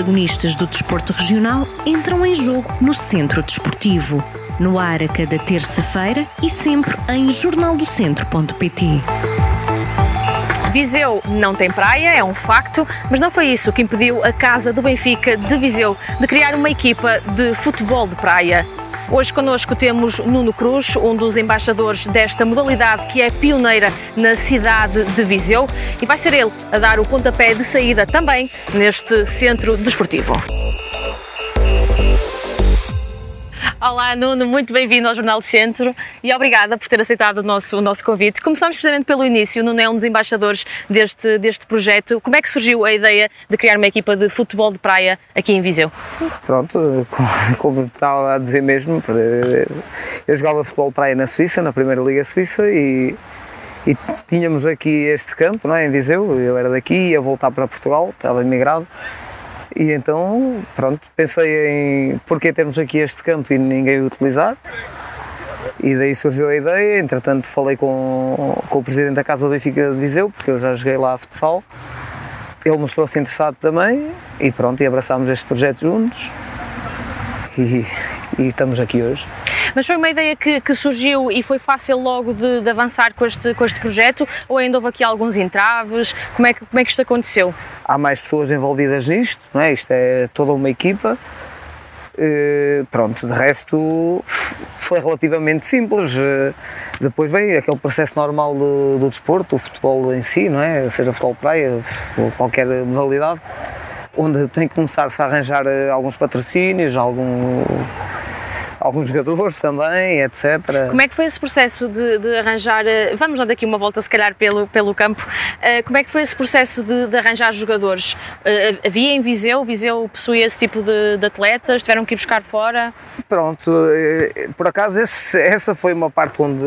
protagonistas do desporto regional entram em jogo no Centro Desportivo. No ar a cada terça-feira e sempre em jornaldocentro.pt. Viseu não tem praia, é um facto, mas não foi isso que impediu a Casa do Benfica de Viseu de criar uma equipa de futebol de praia. Hoje connosco temos Nuno Cruz, um dos embaixadores desta modalidade que é pioneira na cidade de Viseu e vai ser ele a dar o pontapé de saída também neste centro desportivo. Olá, Nuno, muito bem-vindo ao Jornal do Centro e obrigada por ter aceitado o nosso, o nosso convite. Começamos precisamente pelo início, Nuno é um dos embaixadores deste, deste projeto. Como é que surgiu a ideia de criar uma equipa de futebol de praia aqui em Viseu? Pronto, como estava a dizer mesmo, eu jogava futebol de praia na Suíça, na Primeira Liga Suíça e e tínhamos aqui este campo, não é, em Viseu, eu era daqui, ia voltar para Portugal, estava emigrado, e então, pronto, pensei em porquê termos aqui este campo e ninguém o utilizar. E daí surgiu a ideia, entretanto falei com, com o presidente da Casa do Benfica de Viseu, porque eu já joguei lá a futsal. Ele mostrou-se interessado também e pronto, e abraçámos este projeto juntos e, e estamos aqui hoje. Mas foi uma ideia que, que surgiu e foi fácil logo de, de, avançar com este, com este projeto ou ainda houve aqui alguns entraves? Como é, que, como é que isto aconteceu? Há mais pessoas envolvidas nisto, não é? Isto é toda uma equipa. Uh, pronto, de resto foi relativamente simples. Uh, depois veio aquele processo normal do, do, desporto, o futebol em si, não é? Seja futebol praia ou qualquer modalidade, onde tem que começar-se a arranjar uh, alguns patrocínios, algum alguns jogadores também, etc. Como é que foi esse processo de, de, arranjar, eh, vamos dar aqui uma volta se calhar pelo, pelo campo, uh, como é que foi esse processo de, de arranjar jogadores? Uh, havia em Viseu, Viseu possuía esse tipo de, de, atletas, tiveram que ir buscar fora? Pronto, por acaso esse, essa foi uma parte onde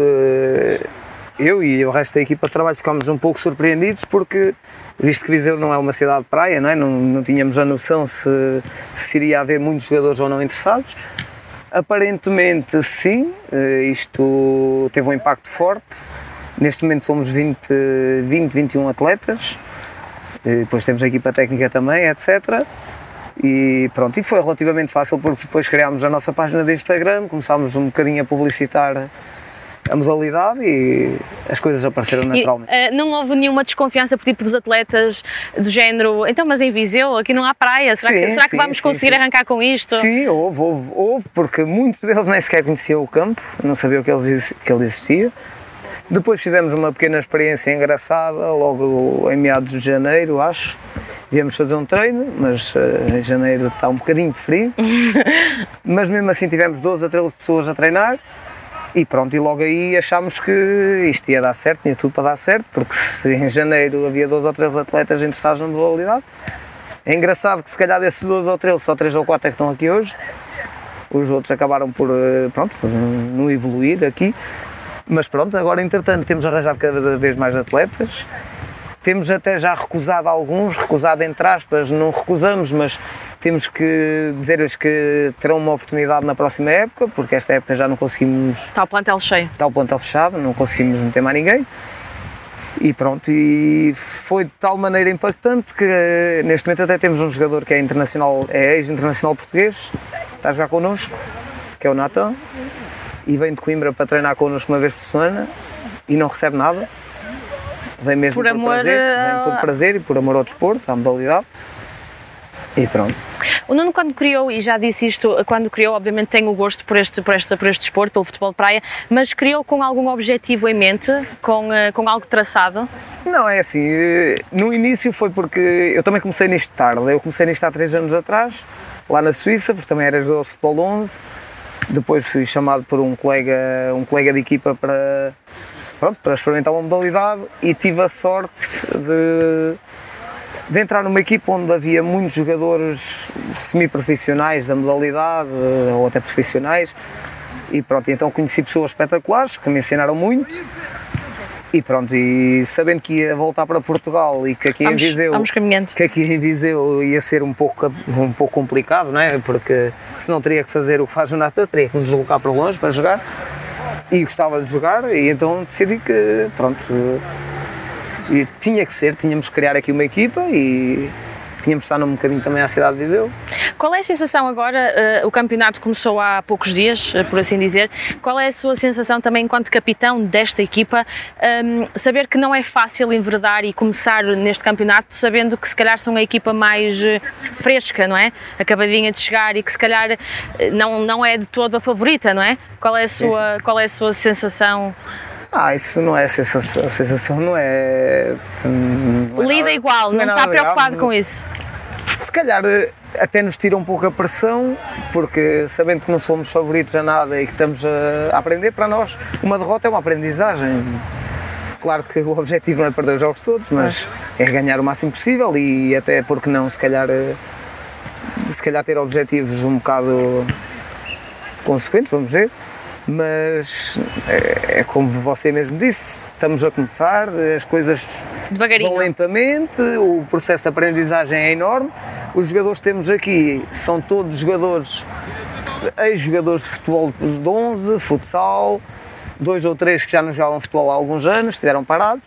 eu e o resto da equipa de trabalho ficámos um pouco surpreendidos porque visto que Viseu não é uma cidade de praia, não, é? não, não tínhamos a noção se, se iria haver muitos jogadores ou não interessados. Aparentemente sim, eh, isto teve um impacto forte. Neste momento somos 20, 20 21 atletas, eh, depois temos a equipa técnica também, etc. E pronto, e foi relativamente fácil porque depois criámos a nossa página de Instagram, começámos um bocadinho a publicitar a modalidade e as coisas apareceram naturalmente. E, uh, não houve nenhuma desconfiança por tipo dos atletas do género, então mas em Viseu, aqui não há praia, será, sim, que, será sim, que vamos sim, conseguir arrancar com isto? Sim, houve, houve, houve, porque muitos deles nem sequer conheciam o campo, não sabiam que ele, que ele existia. Depois fizemos uma pequena experiência engraçada, logo em meados de janeiro, acho. Viemos fazer um treino, mas uh, em janeiro está um bocadinho frio. mas mesmo assim tivemos 12 a 13 pessoas a treinar e pronto, e logo aí achámos que isto ia dar certo, tinha tudo para dar certo, porque se em janeiro havia 12 ou 13 atletas interessados na modalidade, é engraçado que se calhar desses 12 ou 13, só 3 ou 4 é que estão aqui hoje, os outros acabaram por, eh, pronto, por não evoluir aqui, mas pronto, agora entretanto temos arranjado cada vez mais atletas, temos até já recusado alguns, recusado entre aspas, não recusamos, mas temos que dizer-lhes que terão uma oportunidade na próxima época, porque esta época já não conseguimos. Está o plantel cheio. Está o plantel fechado, não conseguimos meter mais ninguém. E pronto, e foi de tal maneira impactante que neste momento até temos um jogador que é internacional, é ex-internacional português, está a jogar connosco, que é o Nathan, e vem de Coimbra para treinar connosco uma vez por semana e não recebe nada. Vem mesmo por, por amor prazer, vem por prazer e por amor ao desporto, à modalidade. E pronto. O Nuno, quando criou, e já disse isto, quando criou, obviamente tem o gosto por este, por este, por este desporto, pelo futebol de praia, mas criou com algum objetivo em mente, com, eh, com algo traçado? Não, é assim, eh, no início foi porque eu também comecei nisto tarde, eu comecei nisto há três anos atrás, lá na Suíça, porque também era jogador de futebol 11, depois fui chamado por um colega, um colega de equipa para, pronto, para experimentar uma modalidade e tive a sorte de de entrar numa equipa onde havia muitos jogadores semi-profissionais da modalidade ou até profissionais e pronto, então conheci pessoas espetaculares que me ensinaram muito e pronto, e sabendo que ia voltar para Portugal e que aqui vamos, em Viseu que aqui em Viseu ia ser um pouco, um pouco complicado, não é? Porque se não teria que fazer o que faz o Nata, teria que me deslocar para longe para jogar e gostava de jogar e então decidi que pronto e tinha que ser, tínhamos que criar aqui uma equipa e, tínhamos de estar num bocadinho também à cidade de Viseu. Qual é a sensação agora? Uh, o campeonato começou há poucos dias, uh, por assim dizer. Qual é a sua sensação também enquanto capitão desta equipa? Um, saber que não é fácil enverdar e começar neste campeonato sabendo que se calhar são a equipa mais uh, fresca, não é? Acabadinha de chegar e que se calhar não, não é de toda a favorita, não é? Qual é a sua, qual é a sua sensação? Ah, isso não é sensação, a sensação não é. Não é Lida nada, igual, não, não é está preocupado grave. com isso. Se calhar eh, até nos tira um pouco a pressão, porque sabendo que não somos favoritos a nada e que estamos a aprender, para nós uma derrota é uma aprendizagem. Claro que o objetivo não é perder os jogos todos, mas é ganhar o máximo possível e até porque não, se calhar, eh, se calhar ter objetivos um bocado consequentes, vamos ver mas é, é, como você mesmo disse, estamos a começar, as coisas vão lentamente, o processo de aprendizagem é enorme. Os jogadores que temos aqui são todos jogadores, ex-jogadores de futebol de 11, futsal, dois ou três que já não jogam futebol há alguns anos, estiveram parados.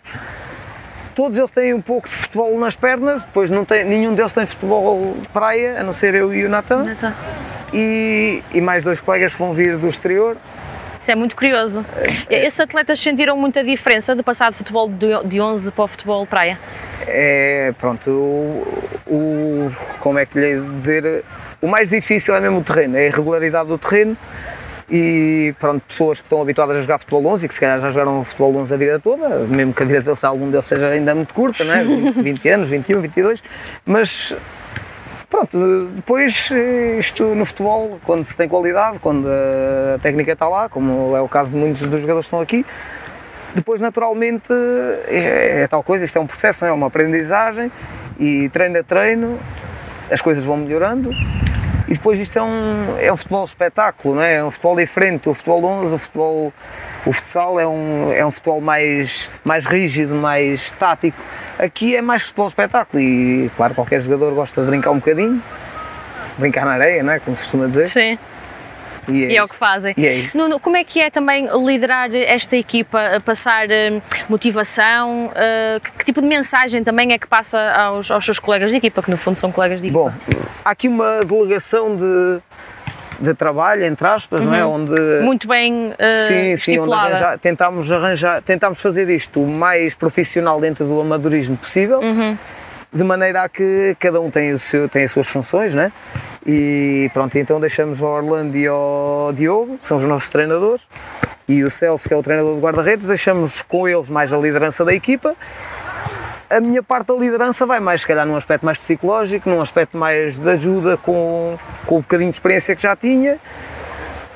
Todos eles têm um pouco de futebol nas pernas, depois não tem, nenhum deles tem futebol praia, a não ser eu e o Natan. Natan. E, e mais dois colegas que vão vir do exterior isso é muito curioso. É, Esses atletas sentiram muita diferença de passar de futebol de 11 para o futebol praia? É, pronto, o, o, como é que lhe dizer, o mais difícil é mesmo o terreno, é a irregularidade do terreno e pronto, pessoas que estão habituadas a jogar futebol 11 e que se calhar já jogaram futebol 11 a vida toda, mesmo que a vida deles, algum deles seja ainda muito curta, não é? 20, 20 anos, 21, 22, mas Pronto, depois isto no futebol, quando se tem qualidade, quando a técnica está lá, como é o caso de muitos dos jogadores que estão aqui, depois naturalmente é, é tal coisa, isto é um processo, é uma aprendizagem e treino a treino as coisas vão melhorando e depois isto é um, é um futebol espetáculo, não é? é um futebol diferente, o futebol 11, o futebol, o futsal é um, é um futebol mais, mais rígido, mais tático. Aqui é mais futebol espetáculo e claro, qualquer jogador gosta de brincar um bocadinho, brincar na areia, não é? Como se costuma dizer. Sim. E é, e é o que fazem. É Nuno, como é que é também liderar esta equipa, passar uh, motivação? Uh, que, que, tipo de mensagem também é que passa aos, aos seus colegas de equipa, que no fundo são colegas de equipa? Bom, há aqui uma delegação de, de trabalho, entre aspas, uhum. não é? Uhum. Onde, Muito bem uh, Sim, sim, onde arranjar, tentámos arranjar, tentámos fazer isto o mais profissional dentro do amadorismo possível, uhum. De maneira a que cada um tem, o seu, tem as suas funções, né? E pronto, então deixamos o Orlando e o Diogo, que são os nossos treinadores, e o Celso, que é o treinador de guarda-redes, deixamos com eles mais a liderança da equipa. A minha parte da liderança vai mais, se calhar, num aspecto mais psicológico, num aspecto mais de ajuda com, com o bocadinho de experiência que já tinha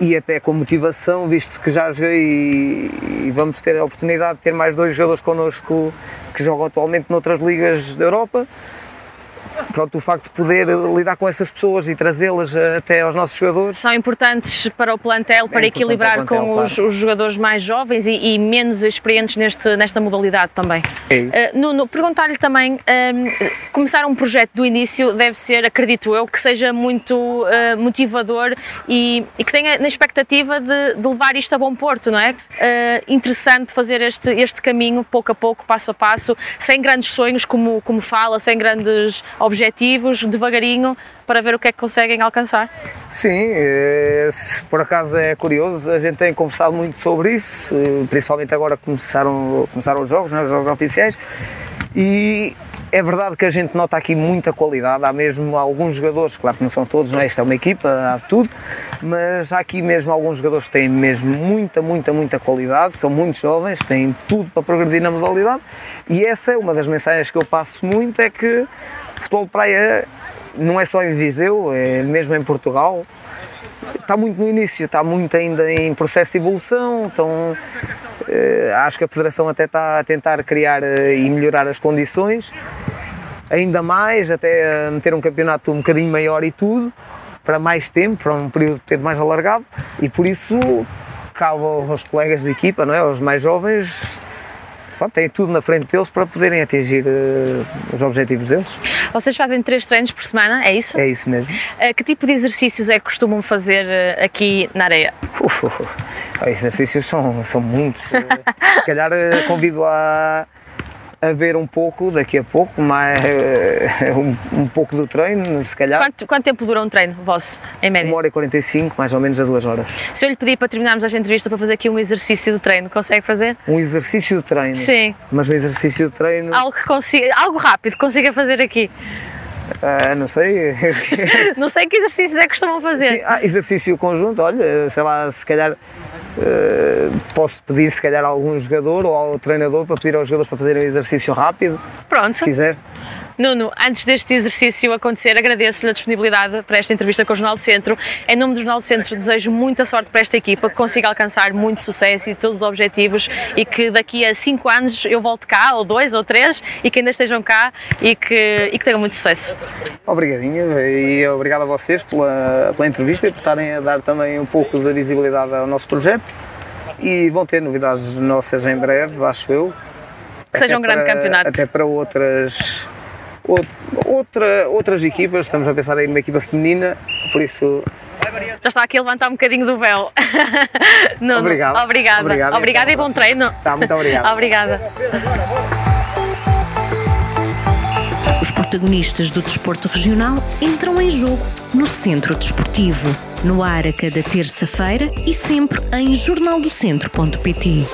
e até com motivação, visto que já joguei e, vamos ter a oportunidade de ter mais dois jogadores connosco que jogam atualmente noutras ligas da Europa pronto, o facto de poder lidar com essas pessoas e trazê-las até aos nossos jogadores. São importantes para o plantel, para é equilibrar plantel, com claro. os, os, jogadores mais jovens e, e, menos experientes neste, nesta modalidade também. É isso. Uh, Nuno, perguntar-lhe também, um, começar um projeto do início deve ser, acredito eu, que seja muito uh, motivador e, e, que tenha na expectativa de, de, levar isto a bom porto, não é? Interessante fazer este, este caminho pouco a pouco, passo a passo, sem grandes sonhos, como, como fala, sem grandes objetivos, devagarinho, para ver o que é que conseguem alcançar. Sim, eh, por acaso é curioso, a gente tem conversado muito sobre isso, eh, principalmente agora que começaram, começaram os jogos, né, os jogos oficiais, e é verdade que a gente nota aqui muita qualidade, há mesmo alguns jogadores, claro que não são todos, não é? Isto é uma equipa, há tudo, mas há aqui mesmo alguns jogadores que têm mesmo muita, muita, muita qualidade, são muito jovens, têm tudo para progredir na modalidade e essa é uma das mensagens que eu passo muito, é que futebol de praia não é só em Viseu, é mesmo em Portugal. Está muito no início, está muito ainda em processo de evolução, então eh, acho que a Federação até está a tentar criar eh, e melhorar as condições, ainda mais, até meter um campeonato um bocadinho maior e tudo, para mais tempo, para um período de tempo mais alargado, e por isso cabe aos colegas de equipa, não é? aos mais jovens, pronto, têm tudo na frente deles para poderem atingir uh, os objetivos deles. Vocês fazem três treinos por semana, é isso? É isso mesmo. Uh, que tipo de exercícios é que costumam fazer uh, aqui na areia? Uf, uf. Exercícios são, são muitos. Se calhar convido a a ver um pouco daqui a pouco, mais, um, um pouco do treino, se calhar. Quanto, quanto tempo dura um treino vosso, em média? Uma hora e 45, mais ou menos a duas horas. Se eu lhe pedir para terminarmos esta entrevista para fazer aqui um exercício de treino, consegue fazer? Um exercício de treino? Sim. Mas um exercício de treino. Algo que consiga, algo rápido, que consiga fazer aqui. Ah, não sei. não sei que exercícios é que costumam fazer. Sim, ah, exercício conjunto, olha, sei lá, se calhar Uh, posso pedir se calhar a algum jogador ou ao treinador para pedir aos jogadores para fazerem um exercício rápido. Pronto. Se quiser. Nuno, antes deste exercício acontecer, agradeço-lhe a disponibilidade para esta entrevista com o Jornal do Centro. Em nome do Jornal do Centro, desejo muita sorte para esta equipa, que consiga alcançar muito sucesso e todos os objetivos e que daqui a cinco anos eu volte cá, ou dois, ou três, e que ainda estejam cá e que, e que tenham muito sucesso. Obrigadinho e obrigado a vocês pela, pela entrevista e por estarem a dar também um pouco de visibilidade ao nosso projeto. E vão ter novidades nossas em breve, acho eu. Que seja um grande para, campeonato. Até para outras outra, outras equipas, estamos a pensar em uma equipa feminina, por isso. Já está aqui a levantar um bocadinho do véu. Não, obrigado. Obrigada. Obrigado, Obrigada então, e bom treino. Tá, muito obrigado. Obrigada. Os protagonistas do desporto regional entram em jogo no Centro Desportivo, no ar a cada terça-feira e sempre em jornaldocentro.pt.